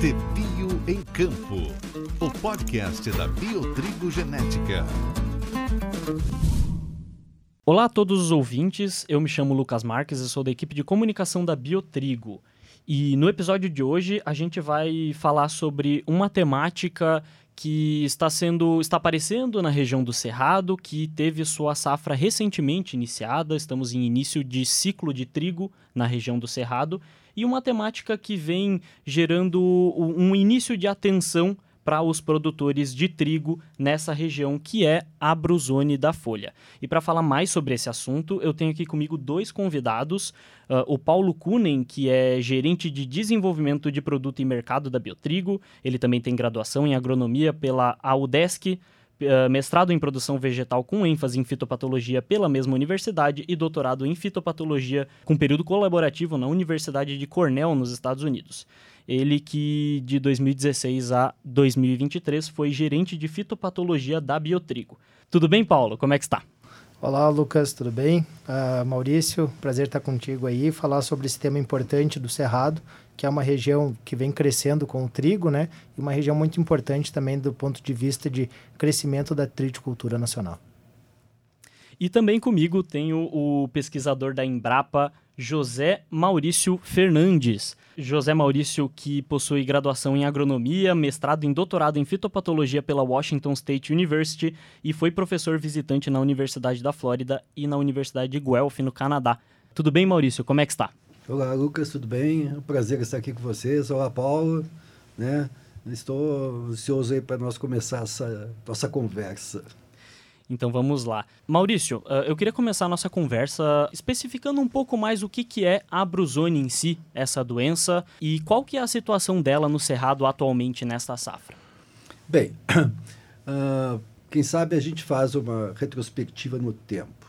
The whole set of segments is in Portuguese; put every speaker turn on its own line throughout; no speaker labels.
De Bio em Campo, o podcast da Biotrigo Genética.
Olá a todos os ouvintes, eu me chamo Lucas Marques e sou da equipe de comunicação da Biotrigo. E no episódio de hoje a gente vai falar sobre uma temática que está sendo está aparecendo na região do Cerrado, que teve sua safra recentemente iniciada. Estamos em início de ciclo de trigo na região do Cerrado e uma temática que vem gerando um início de atenção para os produtores de trigo nessa região que é a Bruzone da Folha. E para falar mais sobre esse assunto, eu tenho aqui comigo dois convidados, uh, o Paulo Kunen, que é gerente de desenvolvimento de produto e mercado da Biotrigo, ele também tem graduação em agronomia pela AUDESC, mestrado em produção vegetal com ênfase em fitopatologia pela mesma universidade e doutorado em fitopatologia com período colaborativo na Universidade de Cornell, nos Estados Unidos. Ele que de 2016 a 2023 foi gerente de fitopatologia da Biotrigo. Tudo bem, Paulo? Como é que está?
Olá, Lucas, tudo bem? Uh, Maurício, prazer estar contigo aí, falar sobre esse tema importante do Cerrado, que é uma região que vem crescendo com o trigo, né? E uma região muito importante também do ponto de vista de crescimento da triticultura nacional.
E também comigo tenho o pesquisador da Embrapa, José Maurício Fernandes. José Maurício, que possui graduação em agronomia, mestrado em doutorado em fitopatologia pela Washington State University e foi professor visitante na Universidade da Flórida e na Universidade de Guelph, no Canadá. Tudo bem, Maurício? Como é que está?
Olá, Lucas, tudo bem? É um prazer estar aqui com vocês. Olá, Paulo. Né? Estou ansioso aí para nós começar essa nossa conversa.
Então vamos lá. Maurício, uh, eu queria começar a nossa conversa especificando um pouco mais o que, que é a brusone em si, essa doença, e qual que é a situação dela no Cerrado atualmente nesta safra.
Bem, uh, quem sabe a gente faz uma retrospectiva no tempo.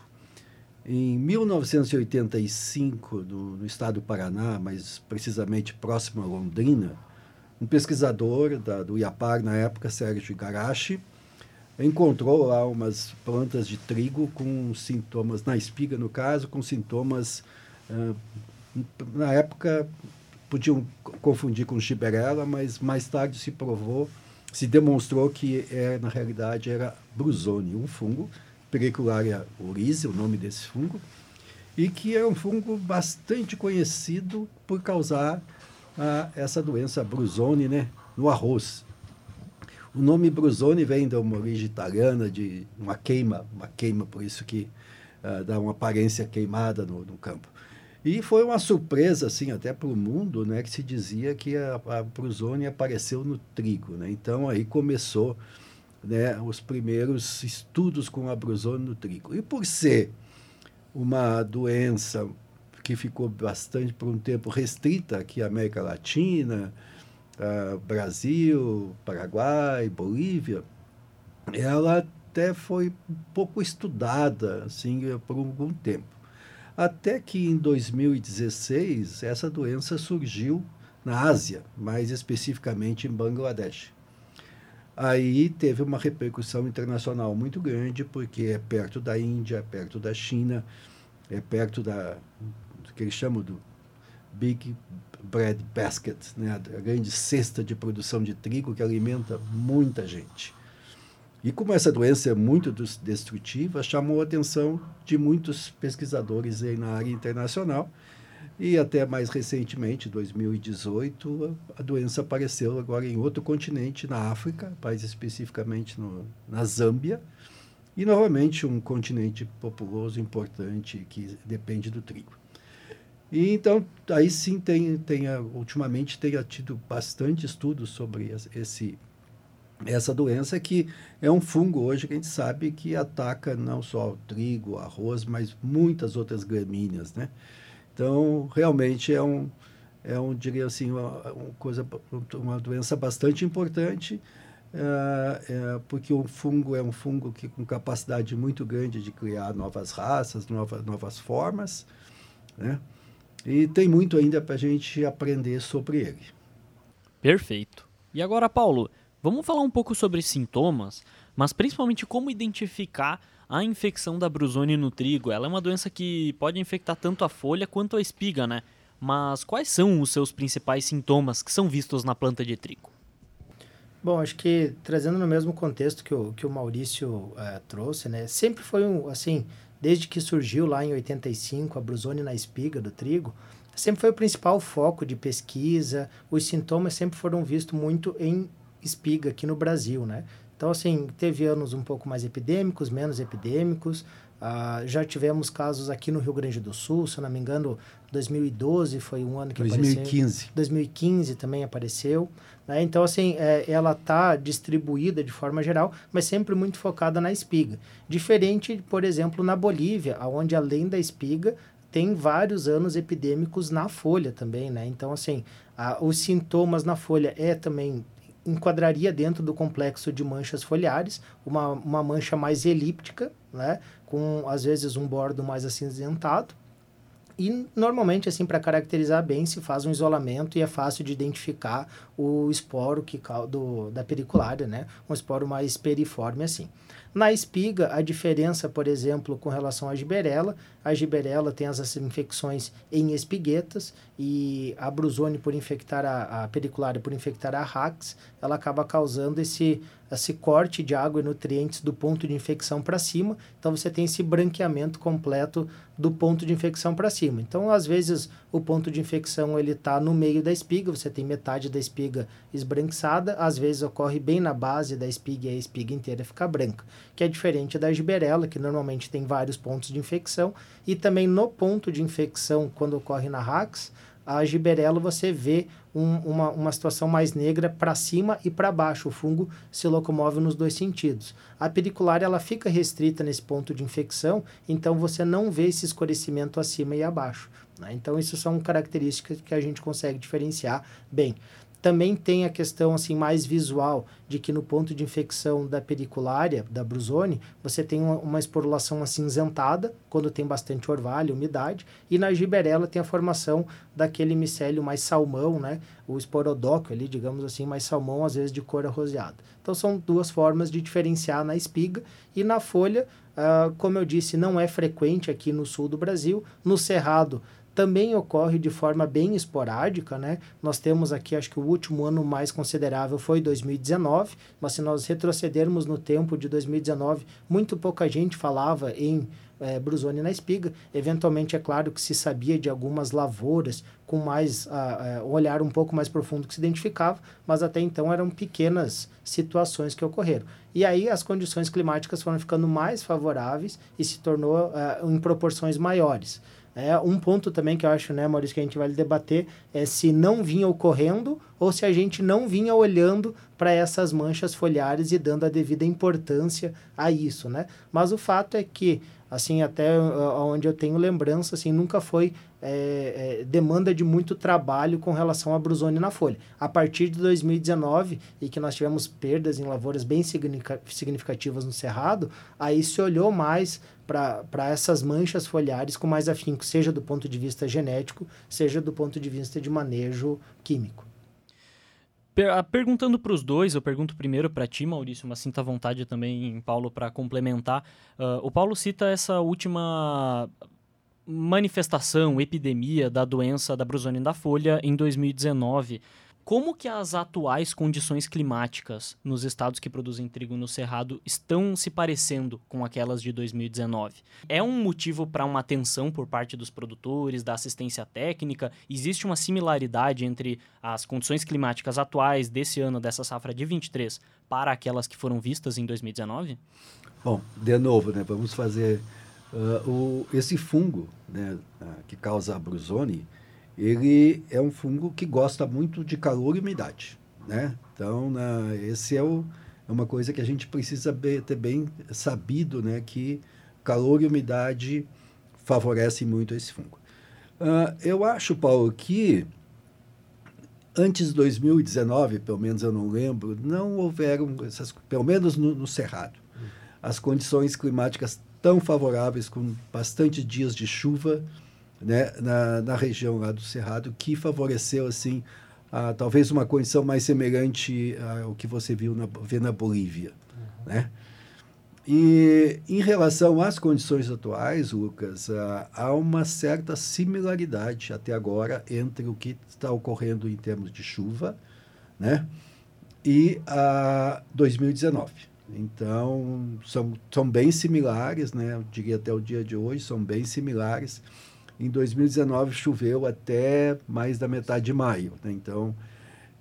Em 1985, no, no estado do Paraná, mais precisamente próximo a Londrina, um pesquisador da, do IAPAR na época, Sérgio Igarashi, encontrou lá umas plantas de trigo com sintomas, na espiga no caso, com sintomas, uh, na época podiam confundir com giberela, mas mais tarde se provou, se demonstrou que é, na realidade era brusone, um fungo, Pericularia oryzae, o nome desse fungo, e que é um fungo bastante conhecido por causar uh, essa doença brusone né, no arroz. O nome Brusone vem de uma origem italiana, de uma queima, uma queima, por isso que uh, dá uma aparência queimada no, no, campo. E foi uma surpresa, assim, até para o mundo, né, que se dizia que a, a Brusone apareceu no trigo. Né? Então, aí começou né, os primeiros estudos com a Brusone no trigo. E por ser uma doença que ficou bastante, por um tempo, restrita aqui à América Latina, uh, Brasil, Paraguai, Bolívia, ela até foi pouco estudada assim por algum tempo. Até que em 2016 essa doença surgiu na Ásia, mais especificamente em Bangladesh. Aí teve uma repercussão internacional muito grande, porque é perto da Índia, é perto da China, é perto da do que eles chamam do Big bread basket, né, a grande cesta de produção de trigo que alimenta muita gente. E como essa doença é muito destrutiva, chamou a atenção de muitos pesquisadores aí na área internacional. E até mais recentemente, 2018, a doença apareceu agora em outro continente, na África, mais especificamente no, na Zâmbia, e novamente um continente populoso importante que depende do trigo. E então, aí sim, tem, tem, ultimamente tem tido bastante estudos sobre esse, essa doença, que é um fungo hoje que a gente sabe que ataca não só o trigo, o arroz, mas muitas outras gramíneas, né? Então, realmente é um, é um diria assim, uma, uma coisa, uma doença bastante importante, é, é, porque o fungo é um fungo que com capacidade muito grande de criar novas raças, novas, novas formas, né? E tem muito ainda para a gente aprender sobre ele.
Perfeito. E agora, Paulo, vamos falar um pouco sobre sintomas, mas principalmente como identificar a infecção da brusone no trigo. Ela é uma doença que pode infectar tanto a folha quanto a espiga, né? Mas quais são os seus principais sintomas que são vistos na planta de trigo?
Bom, acho que trazendo no mesmo contexto que o, que o Maurício é, trouxe, né? Sempre foi um, assim, desde que surgiu lá em 85 a brusone na espiga do trigo, sempre foi o principal foco de pesquisa. Os sintomas sempre foram vistos muito em espiga aqui no Brasil, né? Então, assim, teve anos um pouco mais epidêmicos, menos epidêmicos. Ah, já tivemos casos aqui no Rio Grande do Sul, se eu não me engano, 2012 foi um ano que
2015.
apareceu. 2015 também apareceu. Né? Então, assim, é, ela está distribuída de forma geral, mas sempre muito focada na espiga. Diferente, por exemplo, na Bolívia, onde além da espiga, tem vários anos epidêmicos na folha também, né? Então, assim, a, os sintomas na folha é também enquadraria dentro do complexo de manchas foliares, uma, uma mancha mais elíptica, né? Com, às vezes, um bordo mais acinzentado. E, normalmente, assim, para caracterizar bem, se faz um isolamento e é fácil de identificar o esporo que, do, da periculária, né? Um esporo mais periforme, assim. Na espiga, a diferença, por exemplo, com relação à giberela, a giberela tem as infecções em espiguetas e a brusone por infectar a, a periculária por infectar a rax, ela acaba causando esse esse corte de água e nutrientes do ponto de infecção para cima. Então você tem esse branqueamento completo do ponto de infecção para cima. Então às vezes o ponto de infecção ele está no meio da espiga, você tem metade da espiga esbranquiçada, às vezes ocorre bem na base da espiga e a espiga inteira fica branca, que é diferente da giberela, que normalmente tem vários pontos de infecção e também no ponto de infecção, quando ocorre na RAX, a giberela você vê um, uma, uma situação mais negra para cima e para baixo. O fungo se locomove nos dois sentidos. A periculária ela fica restrita nesse ponto de infecção, então você não vê esse escurecimento acima e abaixo. Né? Então, isso são características que a gente consegue diferenciar bem. Também tem a questão assim mais visual de que no ponto de infecção da periculária, da brusone, você tem uma, uma esporulação acinzentada quando tem bastante orvalho, umidade, e na giberela tem a formação daquele micélio mais salmão, né? O esporodóquio ali, digamos assim, mais salmão, às vezes de cor arroseada. Então são duas formas de diferenciar na espiga e na folha, uh, como eu disse, não é frequente aqui no sul do Brasil. No cerrado também ocorre de forma bem esporádica, né? Nós temos aqui, acho que o último ano mais considerável foi 2019, mas se nós retrocedermos no tempo de 2019, muito pouca gente falava em é, brusone na espiga. Eventualmente, é claro que se sabia de algumas lavouras com mais uh, uh, um olhar um pouco mais profundo que se identificava, mas até então eram pequenas situações que ocorreram. E aí as condições climáticas foram ficando mais favoráveis e se tornou uh, em proporções maiores. É, um ponto também que eu acho, né, Maurício, que a gente vai debater é se não vinha ocorrendo ou se a gente não vinha olhando para essas manchas foliares e dando a devida importância a isso, né? Mas o fato é que, assim, até onde eu tenho lembrança, assim, nunca foi é, é, demanda de muito trabalho com relação à brusone na folha. A partir de 2019, e que nós tivemos perdas em lavouras bem significativas no Cerrado, aí se olhou mais para essas manchas foliares com mais afinco, seja do ponto de vista genético, seja do ponto de vista de manejo químico.
Perguntando para os dois, eu pergunto primeiro para ti, Maurício, mas sinta vontade também, Paulo, para complementar. Uh, o Paulo cita essa última manifestação, epidemia da doença da brusone da folha em 2019. Como que as atuais condições climáticas nos estados que produzem trigo no cerrado estão se parecendo com aquelas de 2019? É um motivo para uma atenção por parte dos produtores, da assistência técnica? Existe uma similaridade entre as condições climáticas atuais desse ano, dessa safra de 23, para aquelas que foram vistas em 2019?
Bom, de novo, né, vamos fazer Uh, o, esse fungo né, uh, que causa a brusone, ele é um fungo que gosta muito de calor e umidade. Né? Então, na, esse é, o, é uma coisa que a gente precisa be, ter bem sabido, né, que calor e umidade favorecem muito esse fungo. Uh, eu acho, Paulo, que antes de 2019, pelo menos eu não lembro, não houveram essas, pelo menos no, no Cerrado, as condições climáticas tão favoráveis, com bastante dias de chuva né, na, na região lá do Cerrado, que favoreceu, assim, a, talvez uma condição mais semelhante ao que você viu na, vê na Bolívia. Uhum. Né? E em relação às condições atuais, Lucas, uh, há uma certa similaridade até agora entre o que está ocorrendo em termos de chuva né, e a uh, 2019. Então, são, são bem similares, né? Eu diria até o dia de hoje, são bem similares. Em 2019 choveu até mais da metade de maio, né? Então,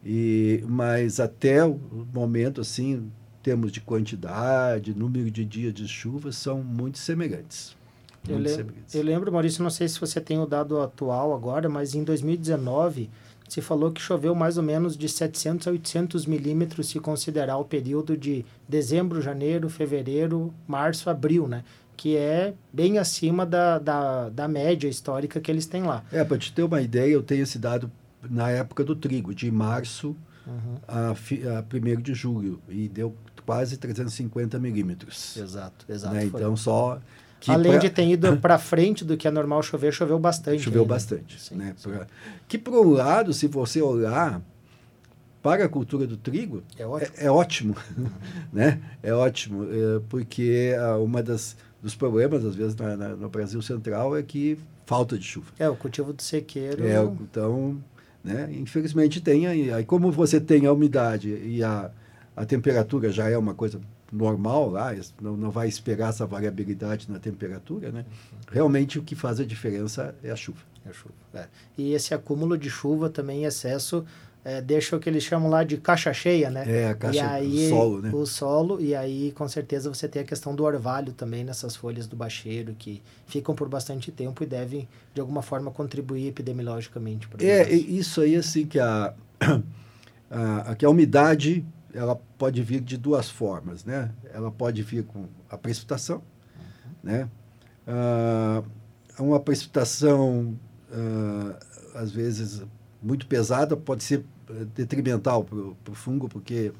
e, mas até o momento, assim, termos de quantidade, número de dias de chuva, são muito semelhantes.
Eu, muito semelhantes. eu lembro, Maurício, não sei se você tem o dado atual agora, mas em 2019 se falou que choveu mais ou menos de 700 a 800 milímetros se considerar o período de dezembro, janeiro, fevereiro, março, abril, né? Que é bem acima da, da, da média histórica que eles têm lá.
É, para te ter uma ideia, eu tenho esse dado na época do trigo, de março uhum. a, a 1 de julho, e deu quase 350 milímetros.
Exato, exato.
Né? Então, só
que Além pra... de ter ido para frente do que é normal chover, choveu bastante.
Choveu ainda. bastante. Sim, né? Sim. Pra... Que, por um lado, se você olhar para a cultura do trigo, é ótimo. É, é ótimo, né? É ótimo, é, porque ah, uma das dos problemas, às vezes, na, na, no Brasil Central é que falta de chuva.
É, o cultivo do sequeiro...
É, então, né? Infelizmente tem aí, aí como você tem a umidade e a, a temperatura já é uma coisa normal lá, não, não vai esperar essa variabilidade na temperatura, né? Realmente o que faz a diferença é a chuva.
É a chuva. É. E esse acúmulo de chuva também em excesso é, deixa o que eles chamam lá de caixa cheia, né?
É, a caixa, e aí, o solo, né?
O solo, e aí com certeza você tem a questão do orvalho também nessas folhas do bacheiro, que ficam por bastante tempo e devem, de alguma forma, contribuir epidemiologicamente.
É, isso aí, assim, que a, a, que a umidade ela pode vir de duas formas, né? Ela pode vir com a precipitação, uhum. né? Ah, uma precipitação, ah, às vezes, muito pesada, pode ser eh, detrimental para o fungo, porque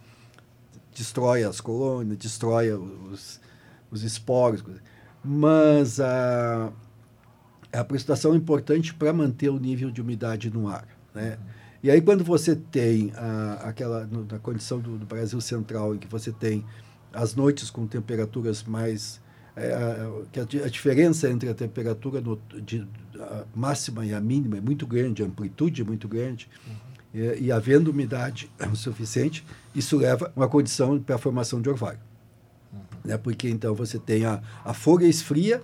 destrói as colônias, destrói os, os esporos. Mas a, a precipitação é importante para manter o nível de umidade no ar, né? Uhum. E aí, quando você tem a, aquela, no, na condição do, do, Brasil Central, em que você tem as noites com temperaturas mais. É, a, que a, a, diferença entre a temperatura no, de, máxima e a mínima é muito grande, a amplitude é muito grande, uhum. e, e, havendo umidade o suficiente, isso leva a uma condição para a formação de orvalho. Uhum. Né? Porque então você tem a, a folha esfria,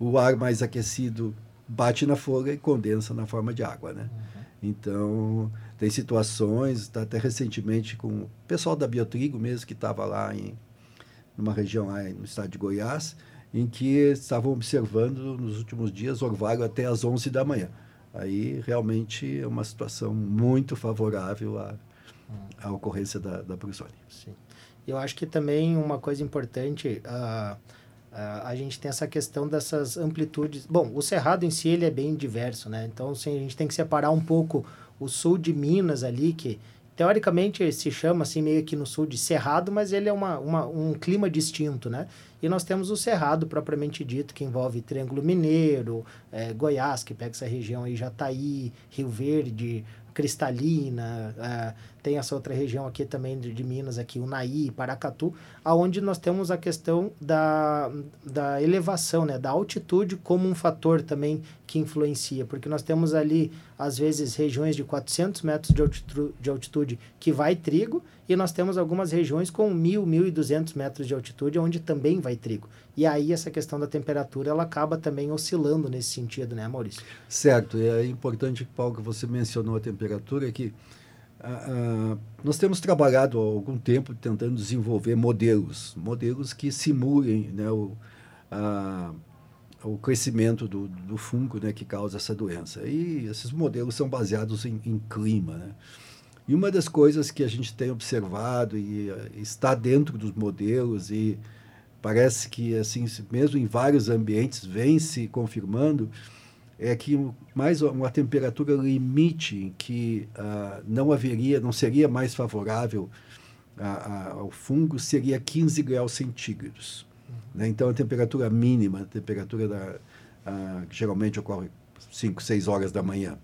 o ar mais aquecido bate na folha e condensa na forma de água. Né? Uhum. Então, tem situações, tá até recentemente com o pessoal da Biotrigo mesmo, que estava lá em numa região lá no estado de Goiás, em que estavam observando nos últimos dias orvalho até às 11 da manhã. Aí, realmente, é uma situação muito favorável à, à ocorrência da, da brusônia.
Sim. Eu acho que também uma coisa importante... Uh, Uh, a gente tem essa questão dessas amplitudes. Bom, o cerrado em si ele é bem diverso, né? Então, assim, a gente tem que separar um pouco o sul de Minas ali, que teoricamente se chama assim meio que no sul de cerrado, mas ele é uma, uma, um clima distinto, né? E nós temos o cerrado propriamente dito, que envolve Triângulo Mineiro, é, Goiás, que pega essa região aí, Jataí, Rio Verde, Cristalina, uh, tem essa outra região aqui também de, de, Minas, aqui, Unaí, Paracatu, aonde nós temos a questão da, da elevação, né, da altitude como um fator também que influencia, porque nós temos ali, às vezes, regiões de 400 metros de altitude, de altitude que vai trigo, e nós temos algumas regiões com 1.000, 1.200 metros de altitude, onde também vai trigo. E aí essa questão da temperatura, ela acaba também oscilando nesse sentido, né, Maurício?
Certo. E é importante, Paulo, que você mencionou a temperatura, que uh, nós temos trabalhado há algum tempo tentando desenvolver modelos, modelos que simulem né, o, o crescimento do, do fungo né, que causa essa doença. E esses modelos são baseados em, em clima, né? E uma das coisas que a gente tem observado e uh, está dentro dos modelos e parece que assim mesmo em vários ambientes vem se confirmando é que mais uma temperatura limite que uh, não haveria, não seria mais favorável a, a, ao fungo seria 15 graus centígrados. Uhum. Né? Então, a temperatura mínima, a temperatura da, uh, que geralmente ocorre 5, 6 horas da manhã.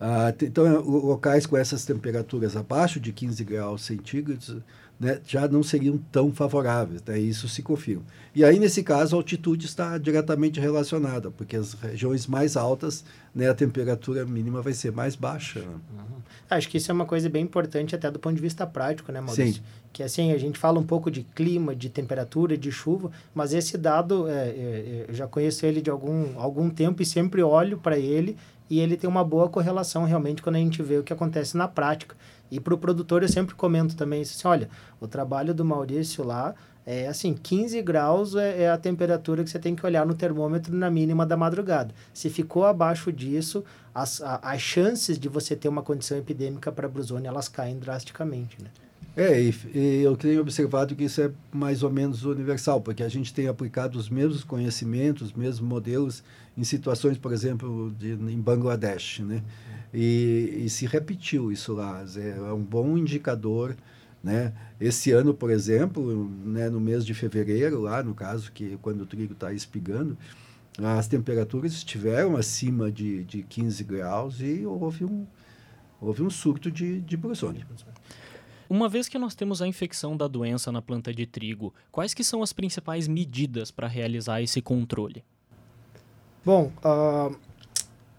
Uh, então, locais com essas temperaturas abaixo de 15 graus centígrados né, já não seriam tão favoráveis. Né, isso se confirma. E aí, nesse caso, a altitude está diretamente relacionada, porque as regiões mais altas, né, a temperatura mínima vai ser mais baixa. Né?
Uhum. Acho que isso é uma coisa bem importante até do ponto de vista prático, né, Maurício? Sim. Que assim, a gente fala um pouco de clima, de temperatura, de chuva, mas esse dado, é, é, é eu já conheço ele de algum, algum tempo e sempre olho para ele e ele tem uma boa correlação realmente quando a gente vê o que acontece na prática. E para o produtor eu sempre comento também assim, olha, o trabalho do Maurício lá é assim, 15 graus é, é, a temperatura que você tem que olhar no termômetro na mínima da madrugada. Se ficou abaixo disso, as, a, as chances de você ter uma condição epidêmica para a brusônia, elas caem drasticamente, né?
É, e, e, eu tenho observado que isso é mais ou menos universal, porque a gente tem aplicado os mesmos conhecimentos, os mesmos modelos em situações, por exemplo, de, em Bangladesh, né? E, e, se repetiu isso lá. É, é um bom indicador, né? Esse ano, por exemplo, né, no mês de fevereiro, lá no caso, que quando o trigo está espigando, as temperaturas estiveram acima de, de 15 graus e houve um, houve um surto de, de brusônia.
Uma vez que nós temos a infecção da doença na planta de trigo, quais que são as principais medidas para realizar esse controle?
Bom, uh,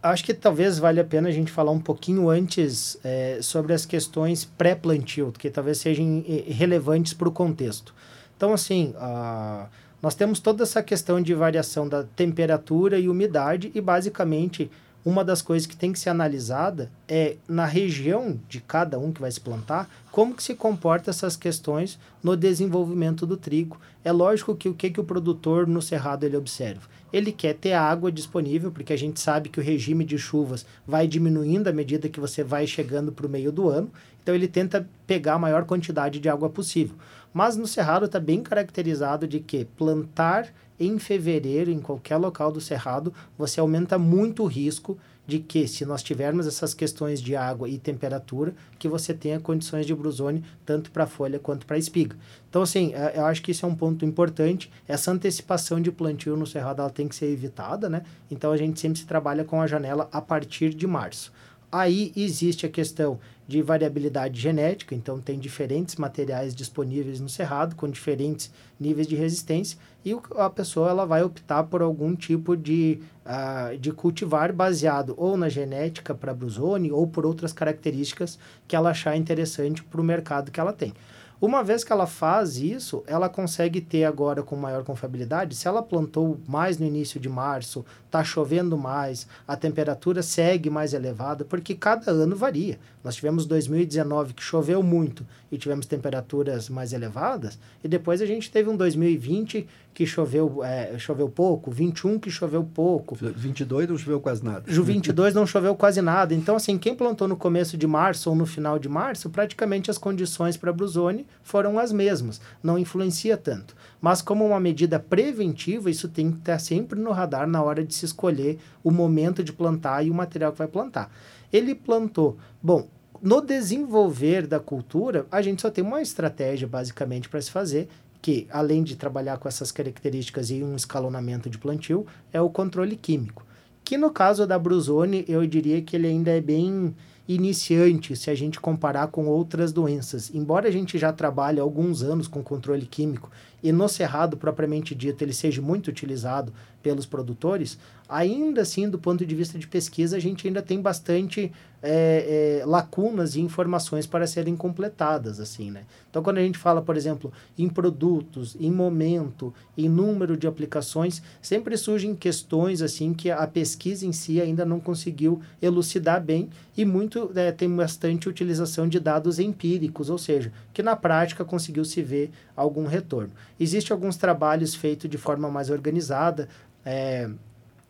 acho que talvez valha a pena a gente falar um pouquinho antes é, sobre as questões pré-plantio, que talvez sejam relevantes para o contexto. Então, assim, uh, nós temos toda essa questão de variação da temperatura e umidade e, basicamente, uma das coisas que tem que ser analisada é na região de cada um que vai se plantar, como que se comporta essas questões no desenvolvimento do trigo. É lógico que o que, que o produtor no cerrado ele observa? Ele quer ter água disponível, porque a gente sabe que o regime de chuvas vai diminuindo à medida que você vai chegando para o meio do ano, então ele tenta pegar a maior quantidade de água possível. Mas no cerrado está bem caracterizado de que plantar em fevereiro, em qualquer local do cerrado, você aumenta muito o risco de que, se nós tivermos essas questões de água e temperatura, que você tenha condições de brusone tanto para a folha quanto para a espiga. Então, assim, é, eu acho que isso é um ponto importante. Essa antecipação de plantio no cerrado ela tem que ser evitada, né? Então, a gente sempre se trabalha com a janela a partir de março. Aí existe a questão de variabilidade genética, então tem diferentes materiais disponíveis no cerrado com diferentes níveis de resistência e a pessoa ela vai optar por algum tipo de, uh, de cultivar baseado ou na genética para brusone ou por outras características que ela achar interessante para o mercado que ela tem. Uma vez que ela faz isso, ela consegue ter agora com maior confiabilidade. Se ela plantou mais no início de março, está chovendo mais, a temperatura segue mais elevada, porque cada ano varia. Nós tivemos 2019 que choveu muito e tivemos temperaturas mais elevadas, e depois a gente teve um 2020 que choveu, é, choveu pouco, 21 que choveu pouco.
22 não choveu quase nada.
22 não choveu quase nada. Então, assim, quem plantou no começo de março ou no final de março, praticamente as condições para a Brusone foram as mesmas. Não influencia tanto. Mas como uma medida preventiva, isso tem que estar sempre no radar na hora de se escolher o momento de plantar e o material que vai plantar. Ele plantou. Bom, no desenvolver da cultura, a gente só tem uma estratégia basicamente para se fazer, que além de trabalhar com essas características e um escalonamento de plantio, é o controle químico. Que no caso da Brusone, eu diria que ele ainda é bem iniciante se a gente comparar com outras doenças. Embora a gente já trabalhe há alguns anos com controle químico e no cerrado propriamente dito ele seja muito utilizado pelos produtores, ainda assim, do ponto de vista de pesquisa, a gente ainda tem bastante é, é, lacunas e informações para serem completadas, assim, né? Então, quando a gente fala, por exemplo, em produtos, em momento, em número de aplicações, sempre surgem questões, assim, que a pesquisa em si ainda não conseguiu elucidar bem e muito é, tem bastante utilização de dados empíricos, ou seja, que na prática conseguiu se ver algum retorno. Existem alguns trabalhos feitos de forma mais organizada, é,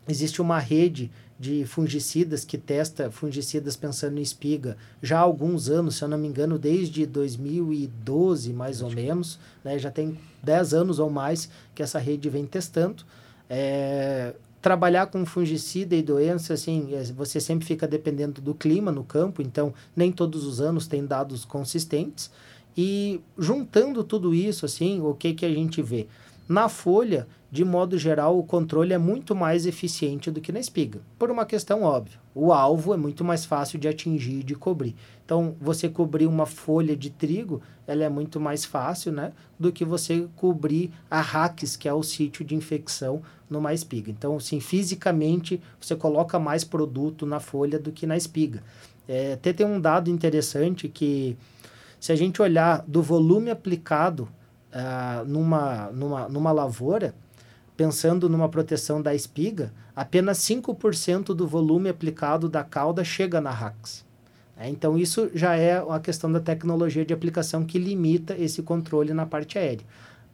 existe uma rede de fungicidas que testa fungicidas pensando em espiga já há alguns anos, se eu não me engano, desde 2012, mais ou menos, né? já tem 10 anos ou mais que essa rede vem testando. É, trabalhar com fungicida e doença, assim, é, você sempre fica dependendo do clima no campo, então nem todos os anos tem dados consistentes. E juntando tudo isso, assim, o que, que a gente vê? Na folha, de modo geral, o controle é muito mais eficiente do que na espiga, por uma questão óbvia. O alvo é muito mais fácil de atingir e de cobrir. Então, você cobrir uma folha de trigo, ela é muito mais fácil, né, do que você cobrir a raques, que é o sítio de infecção numa espiga. Então, sim, fisicamente, você coloca mais produto na folha do que na espiga. É, até tem um dado interessante que, se a gente olhar do volume aplicado uh, numa, numa, numa lavoura, pensando numa proteção da espiga, apenas 5% do volume aplicado da cauda chega na RAX. É, então, isso já é a questão da tecnologia de aplicação que limita esse controle na parte aérea.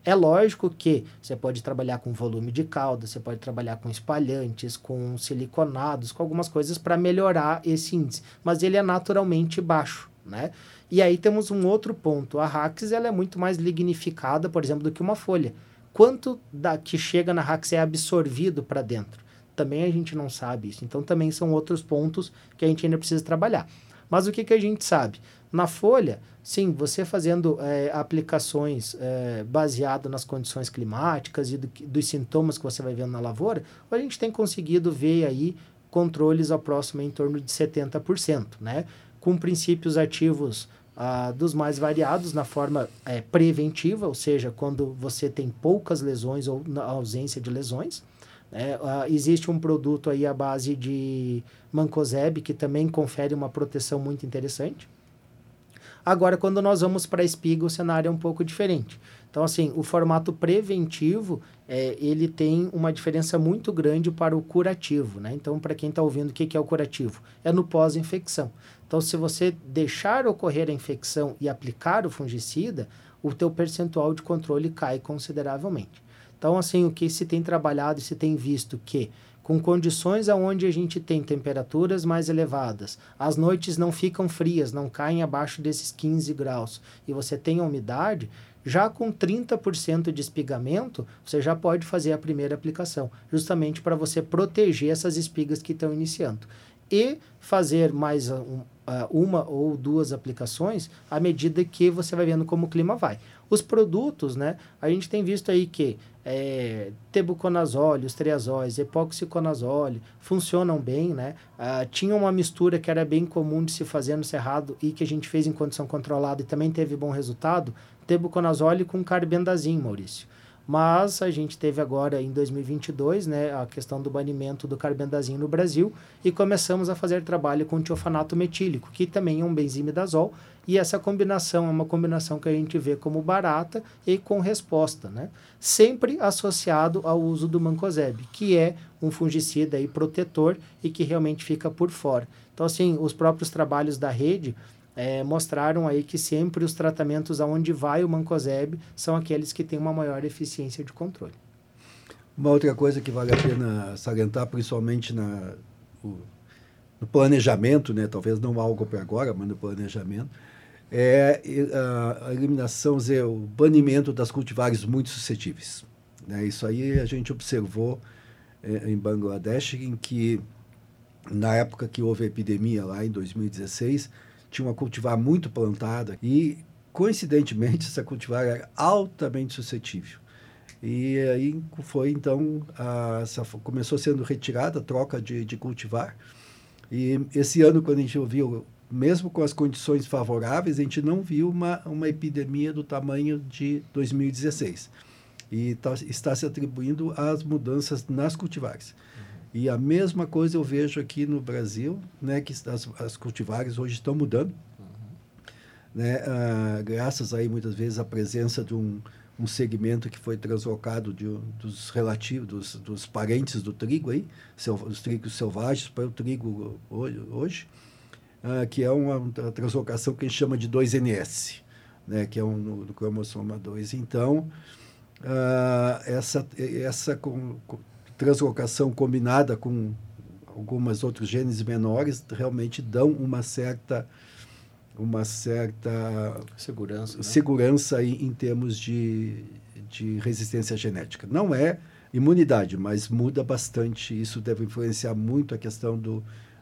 É lógico que você pode trabalhar com volume de cauda, você pode trabalhar com espalhantes, com siliconados, com algumas coisas para melhorar esse índice, mas ele é naturalmente baixo, né? E aí temos um outro ponto, a Rax ela é muito mais lignificada, por exemplo, do que uma folha quanto da que chega na Rax é absorvido para dentro. Também a gente não sabe isso. Então também são outros pontos que a gente ainda precisa trabalhar. Mas o que, que a gente sabe? Na folha, sim, você fazendo é, aplicações é, baseado nas condições climáticas e do, dos sintomas que você vai vendo na lavoura, a gente tem conseguido ver aí controles ao próximo em torno de 70%, né? Com princípios ativos ah, dos mais variados na forma é, preventiva, ou seja, quando você tem poucas lesões ou na ausência de lesões. Ah, existe um produto aí à base de mancozeb que também confere uma proteção muito interessante. Agora, quando nós vamos para a espiga, o cenário é um pouco diferente. Então, assim, o formato preventivo, é, ele tem uma diferença muito grande para o curativo, né? Então, para quem está ouvindo, o que, que é o curativo? É no pós-infecção. Então, se você deixar ocorrer a infecção e aplicar o fungicida, o teu percentual de controle cai consideravelmente. Então, assim, o que se tem trabalhado e se tem visto que com condições aonde a gente tem temperaturas mais elevadas, as noites não ficam frias, não caem abaixo desses 15 graus e você tem umidade, já com 30% de espigamento, você já pode fazer a primeira aplicação, justamente para você proteger essas espigas que estão iniciando. E fazer mais um, uma ou duas aplicações à medida que você vai vendo como o clima vai. Os produtos, né? A gente tem visto aí que é, tebuconazole, os triazóis, epoxiconazole funcionam bem, né? Ah, tinha uma mistura que era bem comum de se fazer no cerrado e que a gente fez em condição controlada e também teve bom resultado, tebuconazole com carbendazim, Maurício. Mas a gente teve agora em 2022 né, a questão do banimento do carbendazim no Brasil e começamos a fazer trabalho com tiofanato metílico, que também é um benzimidazol, e essa combinação é uma combinação que a gente vê como barata e com resposta, né? sempre associado ao uso do mancozeb, que é um fungicida e protetor e que realmente fica por fora. Então, assim, os próprios trabalhos da rede é, mostraram aí que sempre os tratamentos aonde vai o mancozeb são aqueles que têm uma maior eficiência de controle.
Uma outra coisa que vale a pena salientar, principalmente na, o, no planejamento, né, talvez não algo para agora, mas no planejamento, é a, a eliminação, dizer, o banimento das cultivares muito suscetíveis. Né? Isso aí a gente observou é, em Bangladesh, em que na época que houve a epidemia lá em 2016, tinha uma cultivar muito plantada e, coincidentemente, essa cultivar era altamente suscetível. E aí foi então, a, essa, começou sendo retirada a troca de, de cultivar. E esse ano, quando a gente ouviu, mesmo com as condições favoráveis, a gente não viu uma, uma epidemia do tamanho de 2016. E tá, está se atribuindo às mudanças nas cultivares. E a mesma coisa eu vejo aqui no Brasil, né, que as, as cultivares hoje estão mudando, uhum. né, ah, graças aí muitas vezes à presença de um, um segmento que foi translocado de, dos relativos, dos, dos parentes do trigo aí, os trigos selvagens para o trigo hoje, hoje ah, que é uma, uma, translocação que a gente chama de 2NS, né, que é um no, no cromossoma 2. Então, ah, essa, essa com, com, translocação combinada com algumas outros genes menores realmente dão uma certa uma certa
segurança, né?
segurança em, em termos de, de resistência genética. Não é imunidade, mas muda bastante. Isso deve influenciar muito a questão do,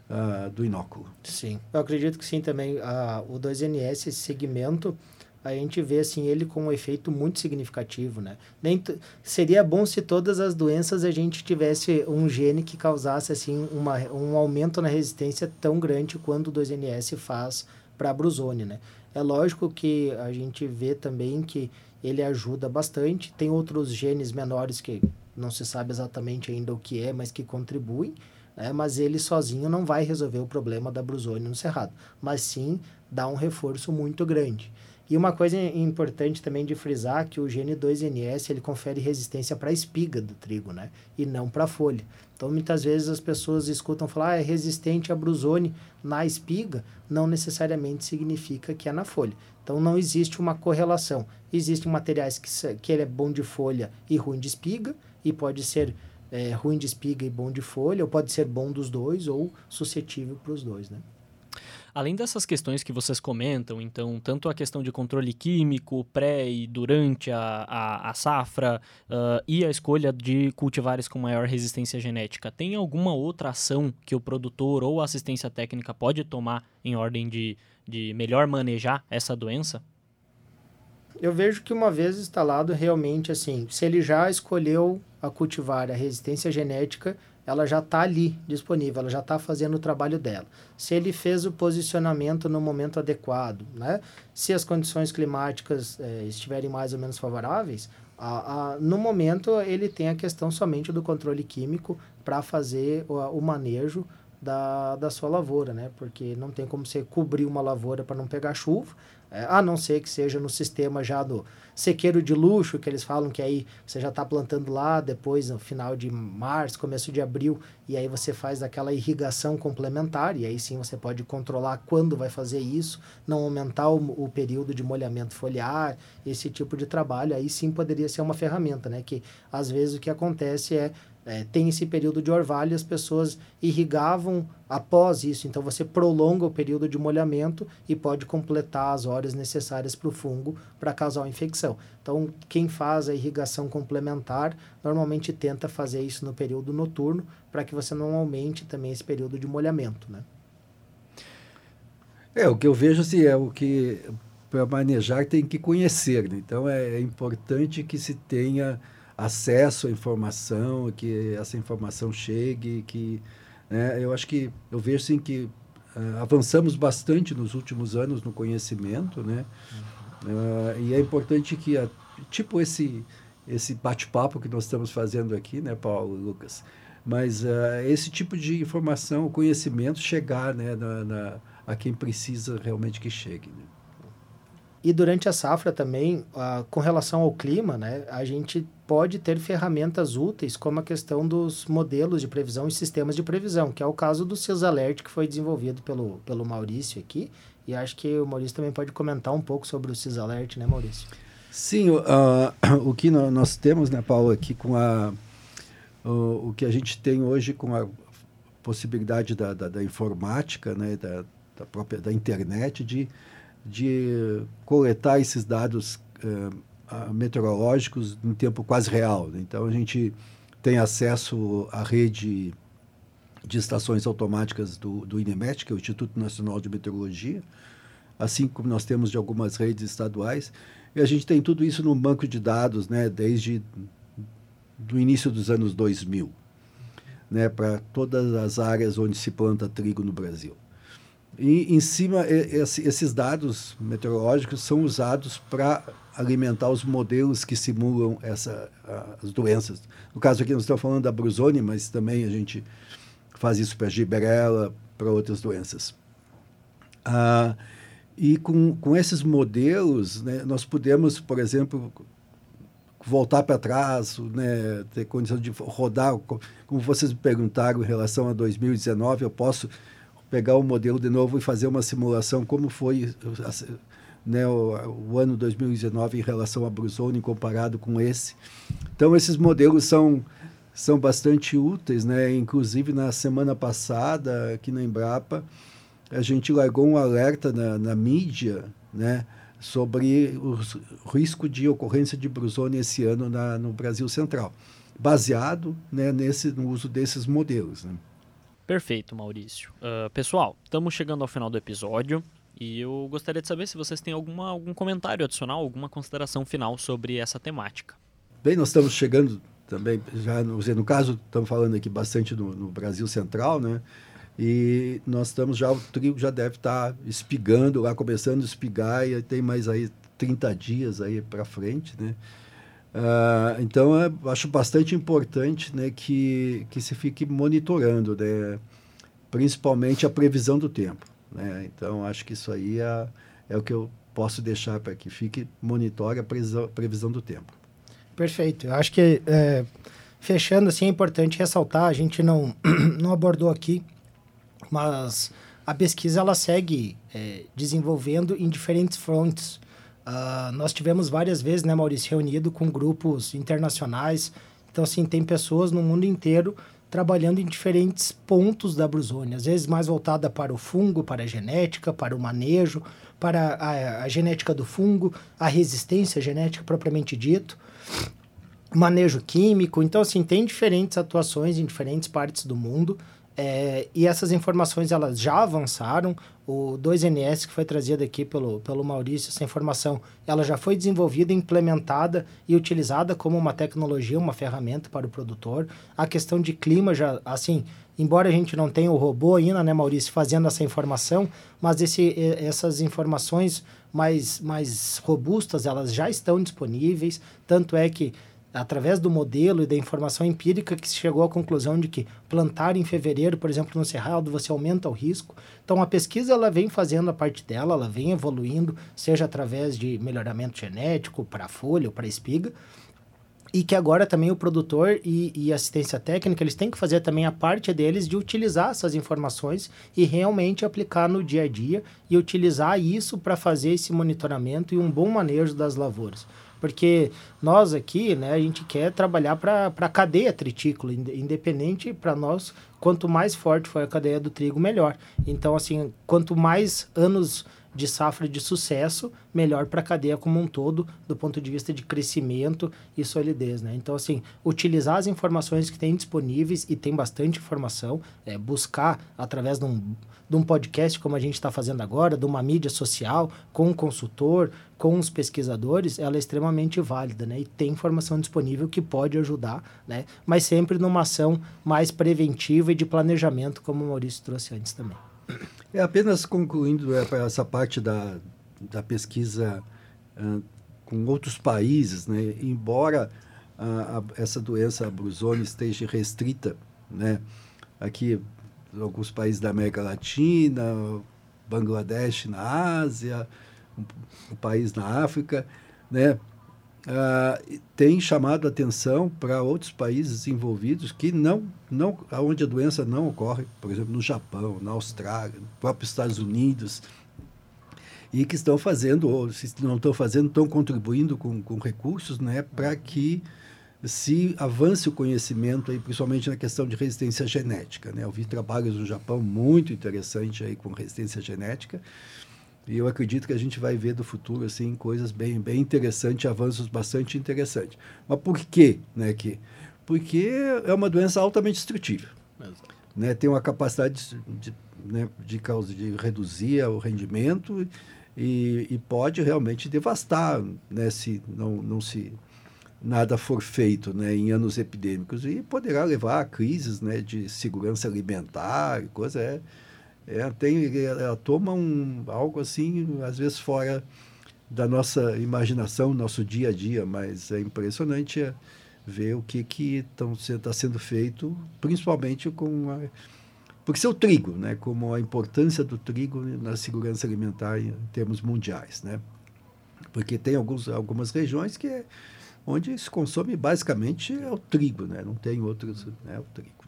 uh, do inóculo.
Sim, eu acredito que sim também. Uh, o 2NS, esse segmento, a gente vê assim ele com um efeito muito significativo, né? Nem seria bom se todas as doenças a gente tivesse um gene que causasse assim uma, um aumento na resistência tão grande quanto o 2NS faz para a brusone, né? É lógico que a gente vê também que ele ajuda bastante. Tem outros genes menores que não se sabe exatamente ainda o que é, mas que contribuem. Né? Mas ele sozinho não vai resolver o problema da brusone no cerrado, mas sim dá um reforço muito grande. E uma coisa importante também de frisar que o gene 2NS ele confere resistência para a espiga do trigo, né? E não para a folha. Então muitas vezes as pessoas escutam falar ah, é resistente a brusone na espiga, não necessariamente significa que é na folha. Então não existe uma correlação. Existem materiais que, que ele é bom de folha e ruim de espiga, e pode ser é, ruim de espiga e bom de folha, ou pode ser bom dos dois, ou suscetível para os dois, né?
Além dessas questões que vocês comentam, então, tanto a questão de controle químico, pré e durante a, a, a safra, uh, e a escolha de cultivares com maior resistência genética, tem alguma outra ação que o produtor ou assistência técnica pode tomar em ordem de, de melhor manejar essa doença?
Eu vejo que uma vez instalado, realmente, assim, se ele já escolheu a cultivar a resistência genética, ela já está ali disponível, ela já está fazendo o trabalho dela. Se ele fez o posicionamento no momento adequado, né? se as condições climáticas eh, estiverem mais ou menos favoráveis, a, a, no momento ele tem a questão somente do controle químico para fazer o, o manejo da, da sua lavoura, né? Porque não tem como você cobrir uma lavoura para não pegar chuva, é, a não ser que seja no sistema já do sequeiro de luxo, que eles falam que aí você já está plantando lá, depois no final de março, começo de abril, e aí você faz aquela irrigação complementar, e aí sim você pode controlar quando vai fazer isso, não aumentar o, o período de molhamento foliar, esse tipo de trabalho, aí sim poderia ser uma ferramenta, né? Que às vezes o que acontece é é, tem esse período de orvalho as pessoas irrigavam após isso. Então você prolonga o período de molhamento e pode completar as horas necessárias para o fungo para causar uma infecção. Então quem faz a irrigação complementar normalmente tenta fazer isso no período noturno para que você não aumente também esse período de molhamento, né?
É, o que eu vejo assim, é o que para manejar tem que conhecer. Né? Então é, é importante que se tenha acesso à informação, que essa informação chegue, que né, eu acho que eu vejo sim que uh, avançamos bastante nos últimos anos no conhecimento, né? Uh, e é importante que a, tipo esse esse bate-papo que nós estamos fazendo aqui, né, Paulo Lucas, mas uh, esse tipo de informação, conhecimento chegar, né, na, na, a quem precisa realmente que chegue. Né?
E durante a safra também, uh, com relação ao clima, né, a gente pode ter ferramentas úteis, como a questão dos modelos de previsão e sistemas de previsão, que é o caso do CISALERT, que foi desenvolvido pelo, pelo Maurício aqui. E acho que o Maurício também pode comentar um pouco sobre o CISALERT, né, Maurício?
Sim, uh, o que nós temos, né, Paulo, aqui com a, o, o que a gente tem hoje com a possibilidade da, da, da informática, né, da, da própria da internet, de de coletar esses dados uh, meteorológicos em tempo quase real. Né? Então, a gente tem acesso à rede de estações automáticas do, do INEMET, que é o Instituto Nacional de Meteorologia, assim como nós temos de algumas redes estaduais. E a gente tem tudo isso no banco de dados né, desde do início dos anos 2000, né, para todas as áreas onde se planta trigo no Brasil. E em cima, esses dados meteorológicos são usados para alimentar os modelos que simulam essa, as doenças. No caso aqui, nós estamos falando da brusone, mas também a gente faz isso para giberela, para outras doenças. Ah, e com, com esses modelos, né, nós podemos, por exemplo, voltar para trás, né, ter condição de rodar, como vocês me perguntaram em relação a 2019, eu posso pegar o modelo de novo e fazer uma simulação como foi né, o, o, ano 2019 em relação a Brusone comparado com esse. Então esses modelos são são bastante úteis, né? Inclusive na semana passada aqui na Embrapa a gente largou um alerta na, na mídia, né? Sobre o risco de ocorrência de Brusone esse ano na, no Brasil Central, baseado né, nesse, no uso desses modelos. Né?
Perfeito, Maurício. Uh, pessoal, estamos chegando ao final do episódio E eu gostaria de saber se vocês têm alguma, algum comentário adicional, alguma consideração final sobre essa temática.
Bem, nós estamos chegando também, já no, no caso, estamos falando aqui bastante no, no, Brasil Central, né? E nós estamos já, o trigo já deve estar espigando lá, começando a espigar, e tem mais aí 30 dias aí para frente, né? Uh, então, é, acho bastante importante né, que, que se fique monitorando, né, principalmente a previsão do tempo. Né? Então, acho que isso aí é, é o que eu posso deixar para que fique monitore a previsão, previsão do tempo.
Perfeito. Eu acho que, é, fechando assim, é importante ressaltar, a gente não, não abordou aqui, mas a pesquisa ela segue é, desenvolvendo em diferentes frontes. Uh, nós tivemos várias vezes, né, Maurício, reunido com grupos internacionais. Então, assim, tem pessoas no mundo inteiro trabalhando em diferentes pontos da brusônia, às vezes mais voltada para o fungo, para a genética, para o manejo, para a, a genética do fungo, a resistência genética propriamente dito manejo químico. Então, assim, tem diferentes atuações em diferentes partes do mundo. É, e essas informações elas já avançaram. O 2NS que foi trazido aqui pelo, pelo Maurício, essa informação, ela já foi desenvolvida, implementada e utilizada como uma tecnologia, uma ferramenta para o produtor. A questão de clima já, assim, embora a gente não tenha o robô ainda, né, Maurício, fazendo essa informação, mas esse, essas informações mais, mais robustas, elas já estão disponíveis, tanto é que através do modelo e da informação empírica que se chegou à conclusão de que plantar em fevereiro, por exemplo, no cerrado, você aumenta o risco. Então a pesquisa ela vem fazendo a parte dela, ela vem evoluindo, seja através de melhoramento genético para folha ou para espiga, e que agora também o produtor e, e assistência técnica eles têm que fazer também a parte deles de utilizar essas informações e realmente aplicar no dia a dia e utilizar isso para fazer esse monitoramento e um bom manejo das lavouras. Porque nós aqui, né, a gente quer trabalhar para a cadeia tritícola, independente para nós, quanto mais forte for a cadeia do trigo, melhor. Então, assim, quanto mais anos de safra de sucesso, melhor para a cadeia como um todo, do ponto de vista de crescimento e solidez. Né? Então, assim, utilizar as informações que tem disponíveis, e tem bastante informação, é, buscar através de um, de um podcast, como a gente está fazendo agora, de uma mídia social, com um consultor, com os pesquisadores, ela é extremamente válida, né? E tem informação disponível que pode ajudar, né? Mas sempre numa ação mais preventiva e de planejamento, como o Maurício trouxe antes também.
É apenas concluindo é, essa parte da, da pesquisa uh, com outros países, né? embora a, a, essa doença a brusone esteja restrita, né? aqui alguns países da América Latina, Bangladesh na Ásia, um, país na África, né? Uh, tem chamado atenção para outros países envolvidos que não, não, onde a doença não ocorre, por exemplo, no Japão, na Austrália, no próprio Estados Unidos, e que estão fazendo, ou se não estão fazendo, estão contribuindo com, com recursos né, para que se avance o conhecimento, aí, principalmente na questão de resistência genética. Né? Eu vi trabalhos no Japão muito interessantes aí com resistência genética, e eu acredito que a gente vai ver do futuro assim coisas bem, bem interessantes, avanços bastante interessantes. Mas por quê, né, que porque é uma doença altamente destrutiva. Né, tem uma capacidade de, de, né, de, causa, de reduzir o rendimento e, e pode realmente devastar né, se não, não se nada for feito né, em anos epidêmicos e poderá levar a crises né, de segurança alimentar, coisa é é, tem, ela toma um, algo assim, às vezes fora da nossa imaginação, nosso dia a dia, mas é impressionante é, ver o que que está sendo feito, principalmente com a, por ser o trigo, né, como a importância do trigo na segurança alimentar em termos mundiais, né, porque tem alguns, algumas regiões que é, onde se consome basicamente é o trigo, né, não tem outros, é o trigo.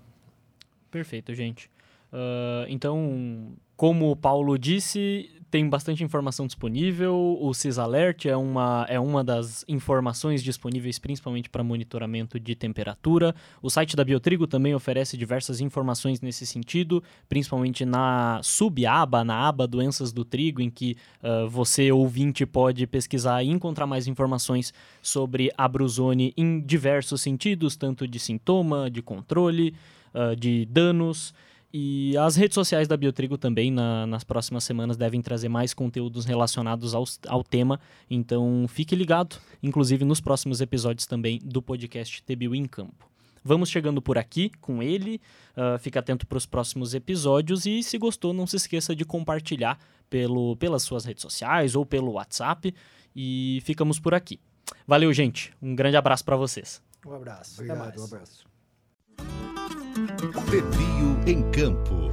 Perfeito, gente. Uh, então, como o Paulo disse, tem bastante informação disponível. O CISAlert é uma, é uma das informações disponíveis principalmente para monitoramento de temperatura. O site da Biotrigo também oferece diversas informações nesse sentido, principalmente na subaba, na aba Doenças do Trigo, em que uh, você, ouvinte, pode pesquisar e encontrar mais informações sobre a brusone em diversos sentidos, tanto de sintoma, de controle, uh, de danos E as redes sociais da Biotrigo também, na, nas próximas semanas, devem trazer mais conteúdos relacionados ao, ao tema. Então, fique ligado, inclusive nos próximos episódios também do podcast TBU em Campo. Vamos chegando por aqui com ele. Uh, fica atento para os próximos episódios e, se gostou, não se esqueça de compartilhar pelo, pelas suas redes sociais ou pelo WhatsApp. E ficamos por aqui. Valeu, gente. Um grande abraço para vocês.
Um abraço.
Obrigado, um abraço.
Em Campo.